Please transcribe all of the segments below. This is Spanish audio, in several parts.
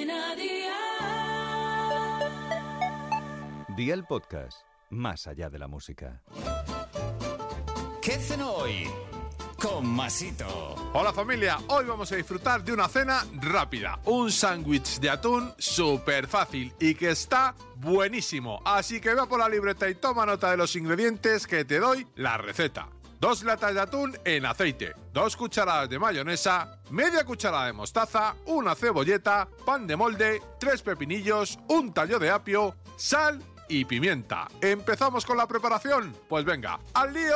Cadena Dial. Día el podcast, más allá de la música. ¿Qué cenó hoy? Con Masito. Hola familia, hoy vamos a disfrutar de una cena rápida, un sándwich de atún súper fácil y que está buenísimo. Así que ve por la libreta y toma nota de los ingredientes que te doy la receta. Dos latas de atún en aceite, dos cucharadas de mayonesa, media cucharada de mostaza, una cebolleta, pan de molde, tres pepinillos, un tallo de apio, sal y pimienta. ¿Empezamos con la preparación? Pues venga, ¡al lío!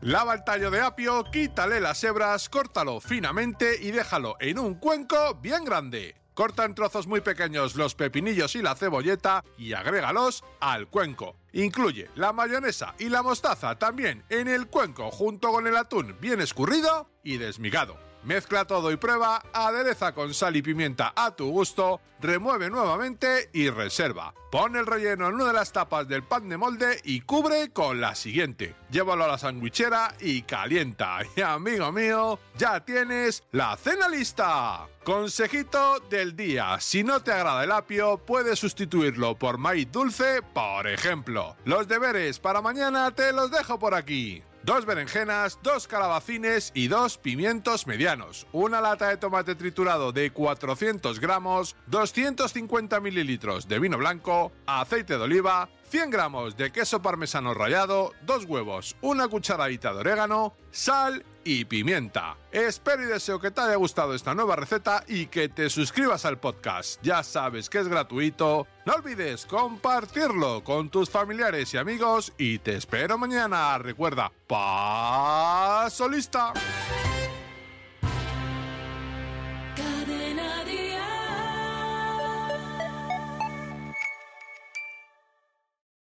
Lava el tallo de apio, quítale las hebras, córtalo finamente y déjalo en un cuenco bien grande. Corta en trozos muy pequeños los pepinillos y la cebolleta y agrégalos al cuenco. Incluye la mayonesa y la mostaza también en el cuenco junto con el atún bien escurrido y desmigado. Mezcla todo y prueba, adereza con sal y pimienta a tu gusto, remueve nuevamente y reserva. Pon el relleno en una de las tapas del pan de molde y cubre con la siguiente. Llévalo a la sandwichera y calienta. Y amigo mío, ya tienes la cena lista. Consejito del día, si no te agrada el apio, puedes sustituirlo por maíz dulce, por ejemplo. Los deberes para mañana te los dejo por aquí dos berenjenas, dos calabacines y dos pimientos medianos, una lata de tomate triturado de 400 gramos, 250 mililitros de vino blanco, aceite de oliva, 100 gramos de queso parmesano rallado, dos huevos, una cucharadita de orégano, sal y pimienta. Espero y deseo que te haya gustado esta nueva receta y que te suscribas al podcast. Ya sabes que es gratuito. No olvides compartirlo con tus familiares y amigos y te espero mañana. Recuerda, paso lista.